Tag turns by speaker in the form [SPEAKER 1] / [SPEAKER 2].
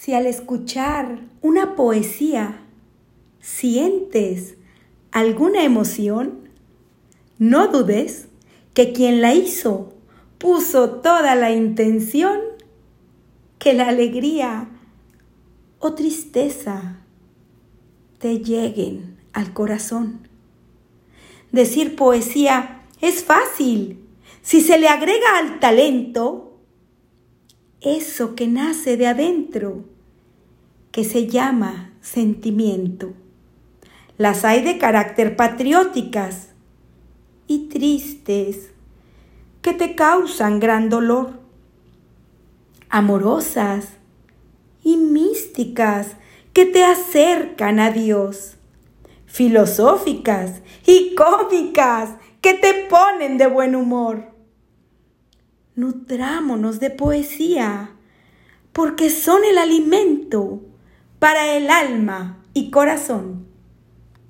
[SPEAKER 1] Si al escuchar una poesía sientes alguna emoción, no dudes que quien la hizo puso toda la intención que la alegría o tristeza te lleguen al corazón. Decir poesía es fácil si se le agrega al talento eso que nace de adentro, que se llama sentimiento. Las hay de carácter patrióticas y tristes que te causan gran dolor, amorosas y místicas que te acercan a Dios, filosóficas y cómicas que te ponen de buen humor. Nutrámonos de poesía, porque son el alimento para el alma y corazón.